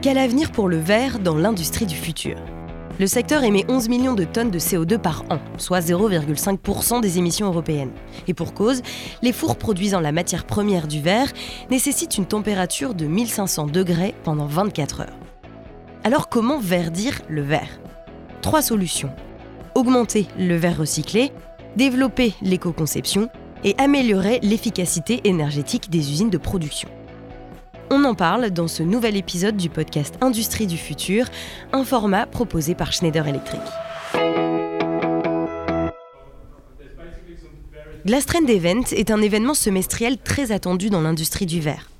Quel avenir pour le verre dans l'industrie du futur? Le secteur émet 11 millions de tonnes de CO2 par an, soit 0,5% des émissions européennes. Et pour cause, les fours produisant la matière première du verre nécessitent une température de 1500 degrés pendant 24 heures. Alors comment verdir le verre? Trois solutions. Augmenter le verre recyclé, développer l'éco-conception et améliorer l'efficacité énergétique des usines de production. On en parle dans ce nouvel épisode du podcast Industrie du futur, un format proposé par Schneider Electric. Glastrend Event est un événement semestriel très attendu dans l'industrie du verre.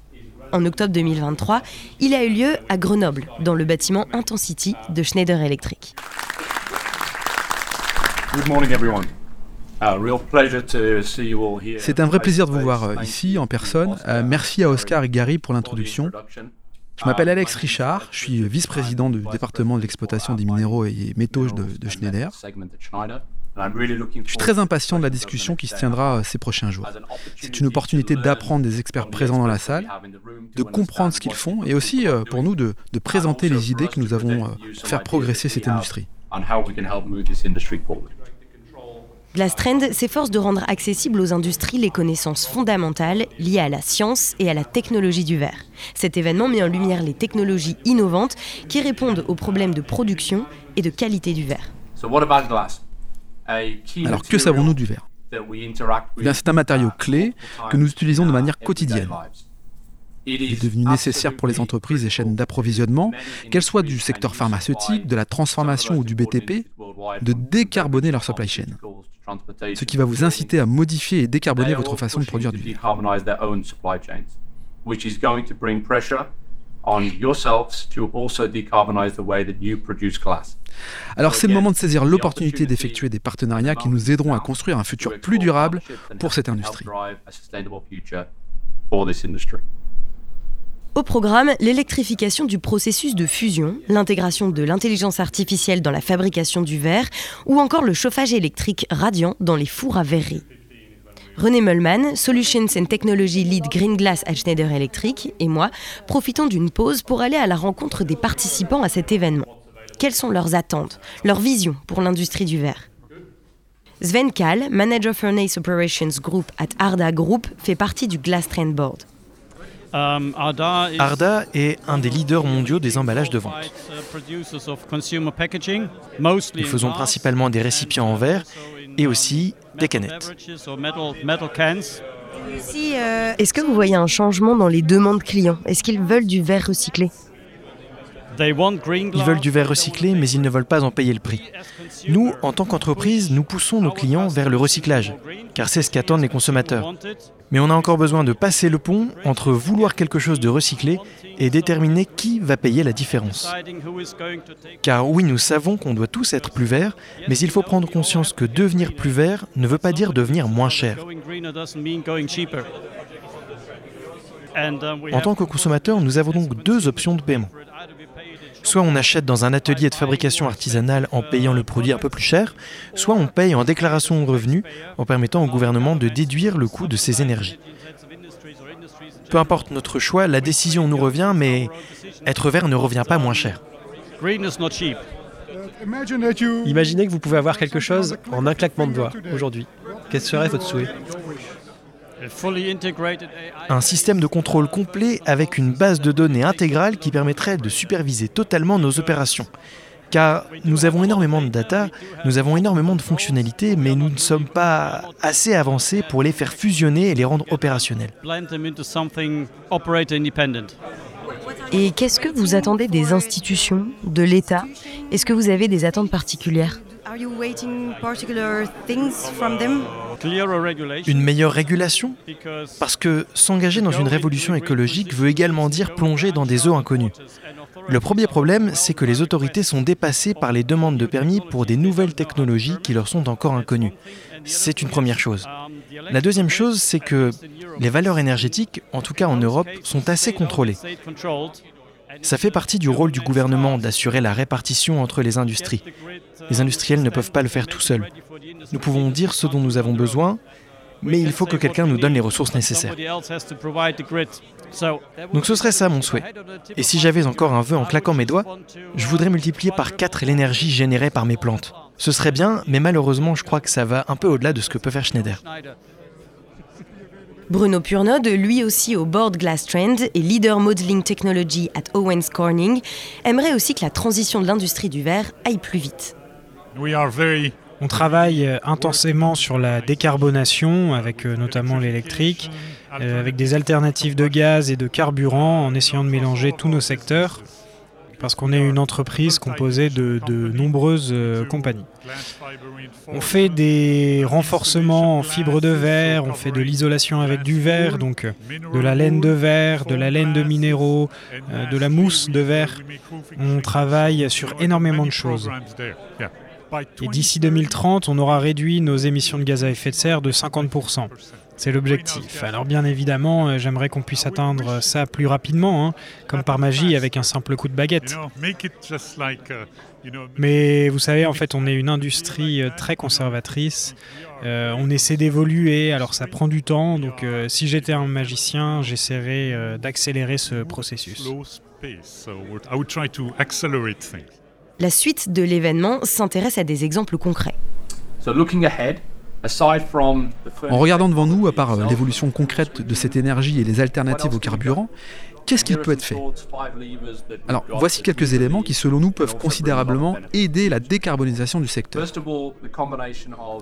En octobre 2023, il a eu lieu à Grenoble, dans le bâtiment Intensity de Schneider Electric. Good morning everyone. C'est un vrai plaisir de vous voir euh, ici en personne. Euh, merci à Oscar et Gary pour l'introduction. Je m'appelle Alex Richard, je suis vice-président du département de l'exploitation des minéraux et métaux de, de, Schneider. Je suis très impatient de la discussion qui se tiendra euh, ces prochains jours. C'est une opportunité d'apprendre des experts présents dans la salle, de comprendre ce qu'ils font et aussi pour nous de, de présenter les idées que nous avons pour faire progresser cette industrie. Glastrend s'efforce de rendre accessibles aux industries les connaissances fondamentales liées à la science et à la technologie du verre. Cet événement met en lumière les technologies innovantes qui répondent aux problèmes de production et de qualité du verre. Alors que savons-nous du verre? eh C'est un matériau clé que nous utilisons de manière quotidienne. Il est devenu nécessaire pour les entreprises et chaînes d'approvisionnement, qu'elles soient du secteur pharmaceutique, de la transformation ou du BTP, de décarboner leur supply chain ce qui va vous inciter à modifier et décarboner votre façon de produire du verre. Alors c'est le moment de saisir l'opportunité d'effectuer des partenariats qui nous aideront à construire un futur plus durable pour cette industrie. Au programme, l'électrification du processus de fusion, l'intégration de l'intelligence artificielle dans la fabrication du verre ou encore le chauffage électrique radiant dans les fours à verrerie. René Mullman, Solutions and Technology Lead Green Glass à Schneider Electric, et moi profitons d'une pause pour aller à la rencontre des participants à cet événement. Quelles sont leurs attentes, leurs visions pour l'industrie du verre? Sven Kahl, Manager Furnace Operations Group at Arda Group, fait partie du Glass Trend Board. Um, Arda est un des leaders mondiaux des emballages de vente. Nous faisons principalement des récipients en verre et aussi des canettes. Euh, est-ce que vous voyez un changement dans les demandes clients? Est-ce qu'ils veulent du verre recyclé? Ils veulent du verre recyclé, mais ils ne veulent pas en payer le prix. Nous, en tant qu'entreprise, nous poussons nos clients vers le recyclage, car c'est ce qu'attendent les consommateurs. Mais on a encore besoin de passer le pont entre vouloir quelque chose de recyclé et déterminer qui va payer la différence. Car oui, nous savons qu'on doit tous être plus verts, mais il faut prendre conscience que devenir plus vert ne veut pas dire devenir moins cher. En tant que consommateur, nous avons donc deux options de paiement. Soit on achète dans un atelier de fabrication artisanale en payant le produit un peu plus cher, soit on paye en déclaration de revenus en permettant au gouvernement de déduire le coût de ses énergies. Peu importe notre choix, la décision nous revient, mais être vert ne revient pas moins cher. Imaginez que vous pouvez avoir quelque chose en un claquement de doigts aujourd'hui. Quel serait votre souhait? Un système de contrôle complet avec une base de données intégrale qui permettrait de superviser totalement nos opérations. Car nous avons énormément de data, nous avons énormément de fonctionnalités, mais nous ne sommes pas assez avancés pour les faire fusionner et les rendre opérationnels. Et qu'est-ce que vous attendez des institutions, de l'État? Est-ce que vous avez des attentes particulières? Une meilleure régulation? Parce que s'engager dans une révolution écologique veut également dire plonger dans des eaux inconnues. Le premier problème, c'est que les autorités sont dépassées par les demandes de permis pour des nouvelles technologies qui leur sont encore inconnues. C'est une première chose. La deuxième chose, c'est que les valeurs énergétiques, en tout cas en Europe, sont assez contrôlées. Ça fait partie du rôle du gouvernement d'assurer la répartition entre les industries. Les industriels ne peuvent pas le faire tout seuls. Nous pouvons dire ce dont nous avons besoin, mais il faut que quelqu'un nous donne les ressources nécessaires. Donc ce serait ça mon souhait. Et si j'avais encore un vœu en claquant mes doigts, je voudrais multiplier par 4 l'énergie générée par mes plantes. Ce serait bien, mais malheureusement je crois que ça va un peu au-delà de ce que peut faire Schneider. Bruno Purnod, lui aussi au board Glass Trend et leader modeling technology at Owens Corning, aimerait aussi que la transition de l'industrie du verre aille plus vite. On travaille euh, intensément sur la décarbonation, avec euh, notamment l'électrique, euh, avec des alternatives de gaz et de carburant, en essayant de mélanger tous nos secteurs, parce qu'on est une entreprise composée de, nombreuses compagnies. On fait des renforcements en fibre de verre, on fait de l'isolation avec du verre, donc de la laine de verre, de la laine de minéraux, de la mousse de verre. On travaille sur énormément de choses. Et d'ici 2030, on aura réduit nos émissions de gaz à effet de serre de 50%. C'est l'objectif. Alors bien évidemment, euh, j'aimerais qu'on puisse atteindre ça plus rapidement, hein, comme par magie avec un simple coup de baguette. Mais vous savez, en fait, on est une industrie euh, très conservatrice. Euh, on essaie d'évoluer, alors ça prend du temps. Donc si j'étais un magicien, j'essaierais d'accélérer ce processus. La suite de l'événement s'intéresse à des exemples concrets. En regardant devant nous, à part euh, l'évolution concrète de cette énergie et les alternatives au carburant, qu'est-ce qu'il peut être fait? Alors, voici quelques éléments qui, selon nous, peuvent considérablement aider la décarbonisation du secteur.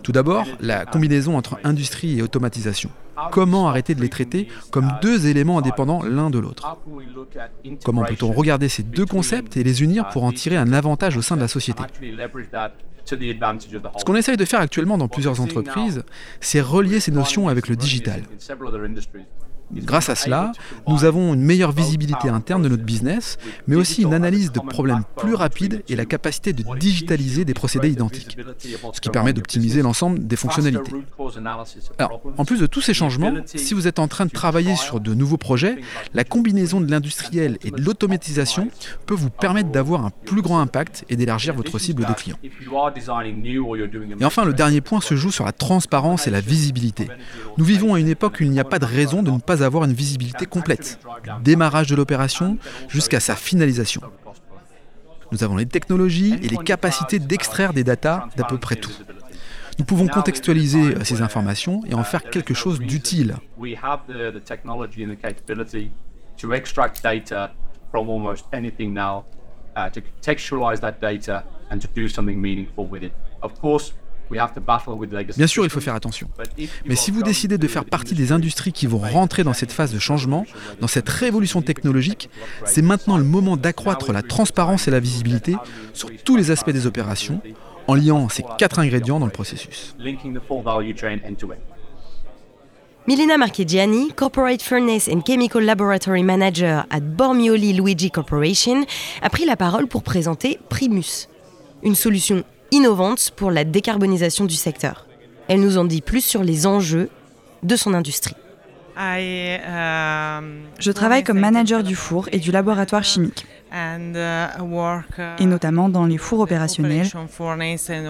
Tout d'abord, la combinaison entre industrie et automatisation. Comment arrêter de les traiter comme deux éléments indépendants l'un de l'autre Comment peut-on regarder ces deux concepts et les unir pour en tirer un avantage au sein de la société Ce qu'on essaye de faire actuellement dans plusieurs entreprises, c'est relier ces notions avec le digital. Grâce à cela, nous avons une meilleure visibilité interne de notre business, mais aussi une analyse de problèmes plus rapide et la capacité de digitaliser des procédés identiques, ce qui permet d'optimiser l'ensemble des fonctionnalités. Alors, en plus de tous ces changements, si vous êtes en train de travailler sur de nouveaux projets, la combinaison de l'industriel et de l'automatisation peut vous permettre d'avoir un plus grand impact et d'élargir votre cible de clients. Et enfin, le dernier point se joue sur la transparence et la visibilité. Nous vivons à une époque où il n'y a pas de raison de ne pas avoir une visibilité complète, démarrage de l'opération jusqu'à sa finalisation. Nous avons les technologies et les capacités d'extraire des datas d'à peu près tout. Nous pouvons contextualiser ces informations et en faire quelque chose d'utile. Bien sûr, il faut faire attention. Mais si vous décidez de faire partie des industries qui vont rentrer dans cette phase de changement, dans cette révolution technologique, c'est maintenant le moment d'accroître la transparence et la visibilité sur tous les aspects des opérations, en liant ces quatre ingrédients dans le processus. Milena Marchegiani, Corporate Furnace and Chemical Laboratory Manager at Bormioli Luigi Corporation, a pris la parole pour présenter Primus, une solution innovante pour la décarbonisation du secteur. Elle nous en dit plus sur les enjeux de son industrie. Je travaille comme manager du four et du laboratoire chimique, et notamment dans les fours opérationnels,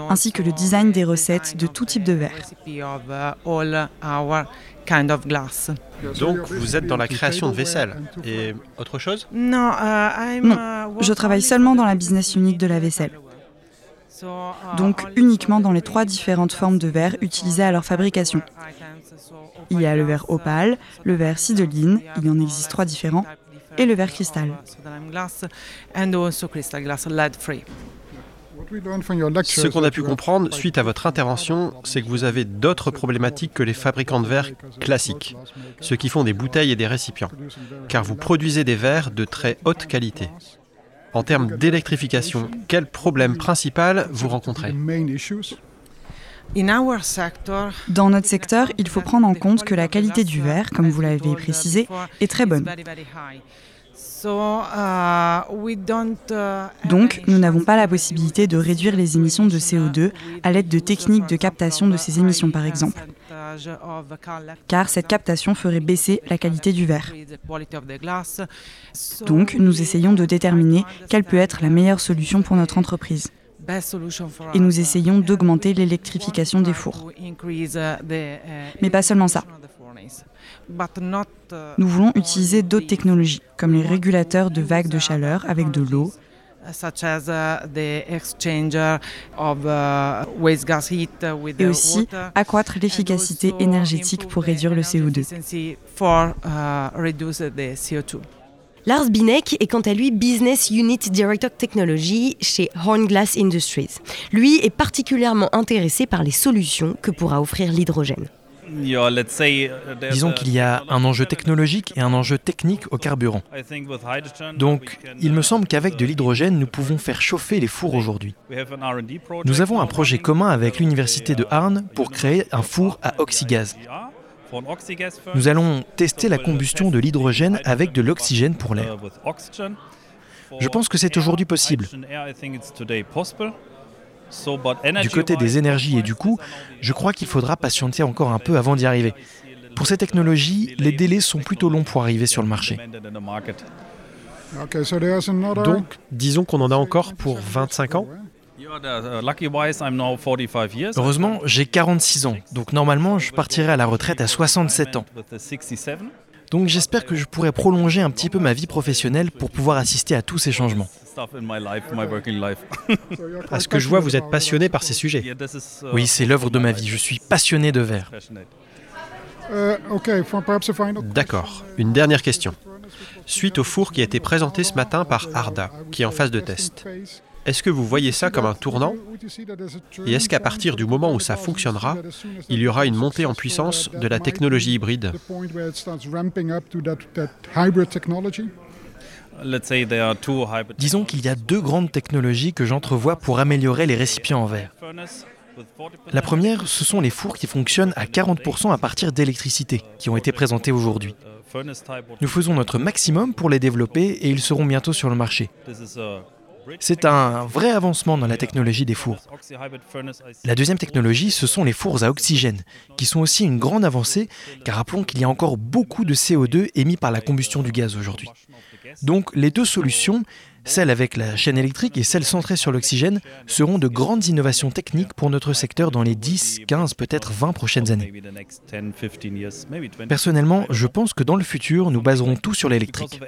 ainsi que le design des recettes de tout type de verre. Donc vous êtes dans la création de vaisselle. Et autre chose? Non, je travaille seulement dans la business unit de la vaisselle donc uniquement dans les trois différentes formes de verre utilisées à leur fabrication. Il y a le verre opale, le verre sideline, il en existe trois différents, et le verre cristal. Ce qu'on a pu comprendre suite à votre intervention, c'est que vous avez d'autres problématiques que les fabricants de verre classiques, ceux qui font des bouteilles et des récipients, car vous produisez des verres de très haute qualité. En termes d'électrification, quel problème principal vous rencontrez dans notre secteur, il faut prendre en compte que la qualité du verre, comme vous l'avez précisé, est très bonne. Donc, nous n'avons pas la possibilité de réduire les émissions de CO2 à l'aide de techniques de captation de ces émissions, par exemple car cette captation ferait baisser la qualité du verre. Donc, nous essayons de déterminer quelle peut être la meilleure solution pour notre entreprise. Et nous essayons d'augmenter l'électrification des fours. Mais pas seulement ça. Nous voulons utiliser d'autres technologies, comme les régulateurs de vagues de chaleur avec de l'eau, et aussi accroître l'efficacité énergétique pour réduire le CO2. Lars Binek est quant à lui Business Unit Director Technology chez Hornglass Industries. Lui est particulièrement intéressé par les solutions que pourra offrir l'hydrogène. Disons qu'il y a un enjeu technologique et un enjeu technique au carburant. Donc, il me semble qu'avec de l'hydrogène, nous pouvons faire chauffer les fours aujourd'hui. Nous avons un projet commun avec l'Université de Arne pour créer un four à oxygaz. Nous allons tester la combustion de l'hydrogène avec de l'oxygène pour l'air. Je pense que c'est aujourd'hui possible. Du côté des énergies et du coût, je crois qu'il faudra patienter encore un peu avant d'y arriver. Pour ces technologies, les délais sont plutôt longs pour arriver sur le marché. Donc, disons qu'on en a encore pour 25 ans Heureusement, j'ai 46 ans, donc normalement je partirai à la retraite à 67 ans. Donc j'espère que je pourrai prolonger un petit peu ma vie professionnelle pour pouvoir assister à tous ces changements. À ce que je vois, vous êtes passionné par ces sujets. Oui, c'est l'œuvre de ma vie. Je suis passionné de verre. D'accord. Une dernière question. Suite au four qui a été présenté ce matin par Arda, qui est en phase de test, est-ce que vous voyez ça comme un tournant Et est-ce qu'à partir du moment où ça fonctionnera, il y aura une montée en puissance de la technologie hybride Disons qu'il y a deux grandes technologies que j'entrevois pour améliorer les récipients en verre. La première, ce sont les fours qui fonctionnent à 40% à partir d'électricité, qui ont été présentés aujourd'hui. Nous faisons notre maximum pour les développer et ils seront bientôt sur le marché. C'est un vrai avancement dans la technologie des fours. La deuxième technologie, ce sont les fours à oxygène, qui sont aussi une grande avancée, car rappelons qu'il y a encore beaucoup de CO2 émis par la combustion du gaz aujourd'hui. Donc les deux solutions, celle avec la chaîne électrique et celle centrée sur l'oxygène, seront de grandes innovations techniques pour notre secteur dans les 10, 15, peut-être 20 prochaines années. Personnellement, je pense que dans le futur, nous baserons tout sur l'électrique.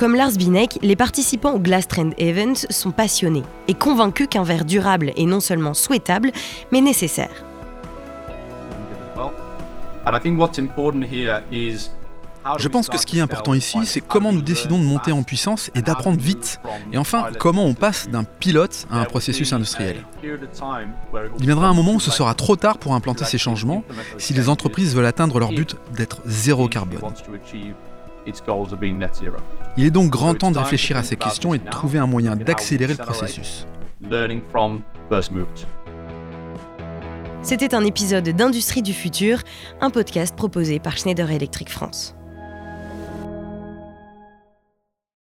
Comme Lars Binek, les participants au Glass Trend Event sont passionnés et convaincus qu'un verre durable est non seulement souhaitable, mais nécessaire. Je pense que ce qui est important ici, c'est comment nous décidons de monter en puissance et d'apprendre vite? Et enfin, comment on passe d'un pilote à un processus industriel. Il viendra un moment où ce sera trop tard pour implanter ces changements si les entreprises veulent atteindre leur but d'être zéro carbone. Il est donc grand temps de réfléchir à ces questions et de trouver un moyen d'accélérer le processus. C'était un épisode d'Industrie du futur, un podcast proposé par Schneider Electric France.